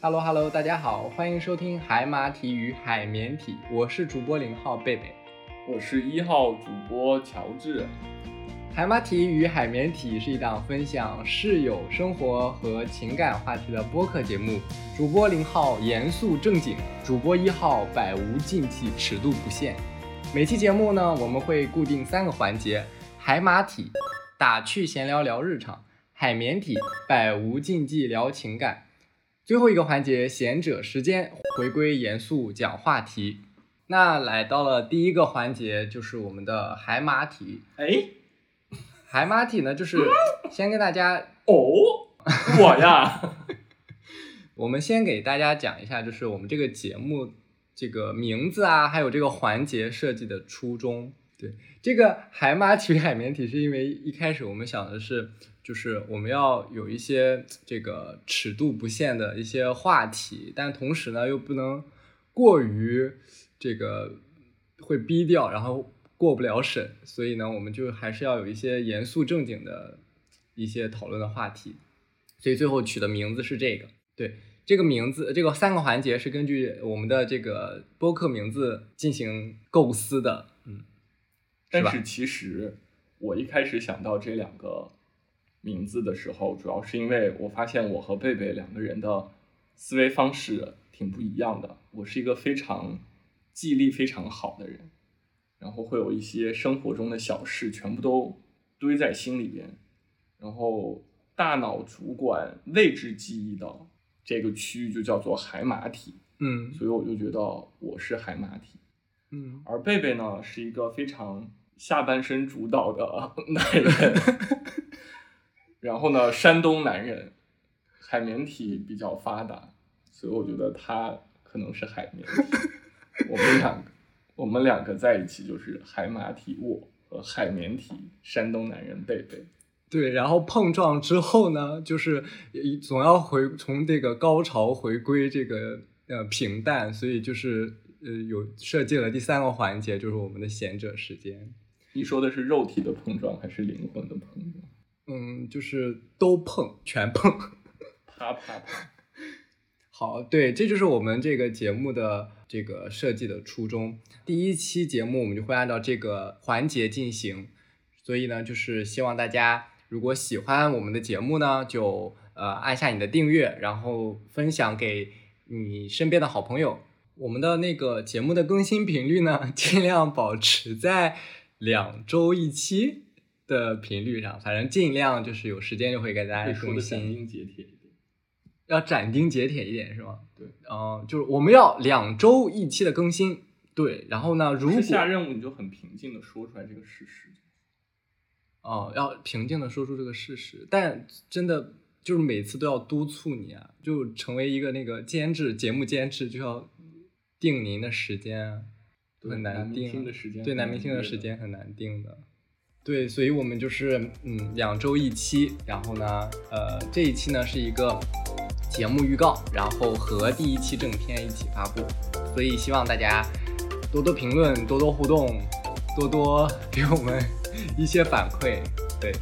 Hello Hello，大家好，欢迎收听海马体与海绵体，我是主播零号贝贝。我是一号主播乔治。海马体与海绵体是一档分享室友生活和情感话题的播客节目。主播零号严肃正经，主播一号百无禁忌，尺度不限。每期节目呢，我们会固定三个环节：海马体打趣闲聊聊日常，海绵体百无禁忌聊情感，最后一个环节贤者时间回归严肃讲话题。那来到了第一个环节，就是我们的海马体。哎，海马体呢，就是先跟大家哦，我呀，我们先给大家讲一下，就是我们这个节目这个名字啊，还有这个环节设计的初衷。对，这个海马体、海绵体，是因为一开始我们想的是，就是我们要有一些这个尺度不限的一些话题，但同时呢，又不能过于。这个会逼掉，然后过不了审，所以呢，我们就还是要有一些严肃正经的一些讨论的话题，所以最后取的名字是这个。对，这个名字，这个三个环节是根据我们的这个播客名字进行构思的。嗯，但是其实我一开始想到这两个名字的时候，主要是因为我发现我和贝贝两个人的思维方式挺不一样的。我是一个非常。记忆力非常好的人，然后会有一些生活中的小事全部都堆在心里边，然后大脑主管位置记忆的这个区域就叫做海马体，嗯，所以我就觉得我是海马体，嗯，而贝贝呢是一个非常下半身主导的 男人，然后呢山东男人，海绵体比较发达，所以我觉得他可能是海绵体。我们两个，我们两个在一起就是海马体我和海绵体山东男人贝贝。对，然后碰撞之后呢，就是总要回从这个高潮回归这个呃平淡，所以就是呃有设计了第三个环节，就是我们的贤者时间。你说的是肉体的碰撞还是灵魂的碰撞？嗯，就是都碰，全碰，啪啪啪。好，对，这就是我们这个节目的这个设计的初衷。第一期节目我们就会按照这个环节进行，所以呢，就是希望大家如果喜欢我们的节目呢，就呃按下你的订阅，然后分享给你身边的好朋友。我们的那个节目的更新频率呢，尽量保持在两周一期的频率上，反正尽量就是有时间就会给大家更新。要斩钉截铁一点是吗？对，嗯，就是我们要两周一期的更新。对，然后呢，如果下任务你就很平静的说出来这个事实。哦，要平静的说出这个事实，但真的就是每次都要督促你啊，就成为一个那个监制节目监制就要定您的时间，很难定的时间，对男明星的时间很难定的。对，所以我们就是嗯两周一期，然后呢，呃这一期呢是一个。节目预告，然后和第一期正片一起发布，所以希望大家多多评论，多多互动，多多给我们一些反馈，对。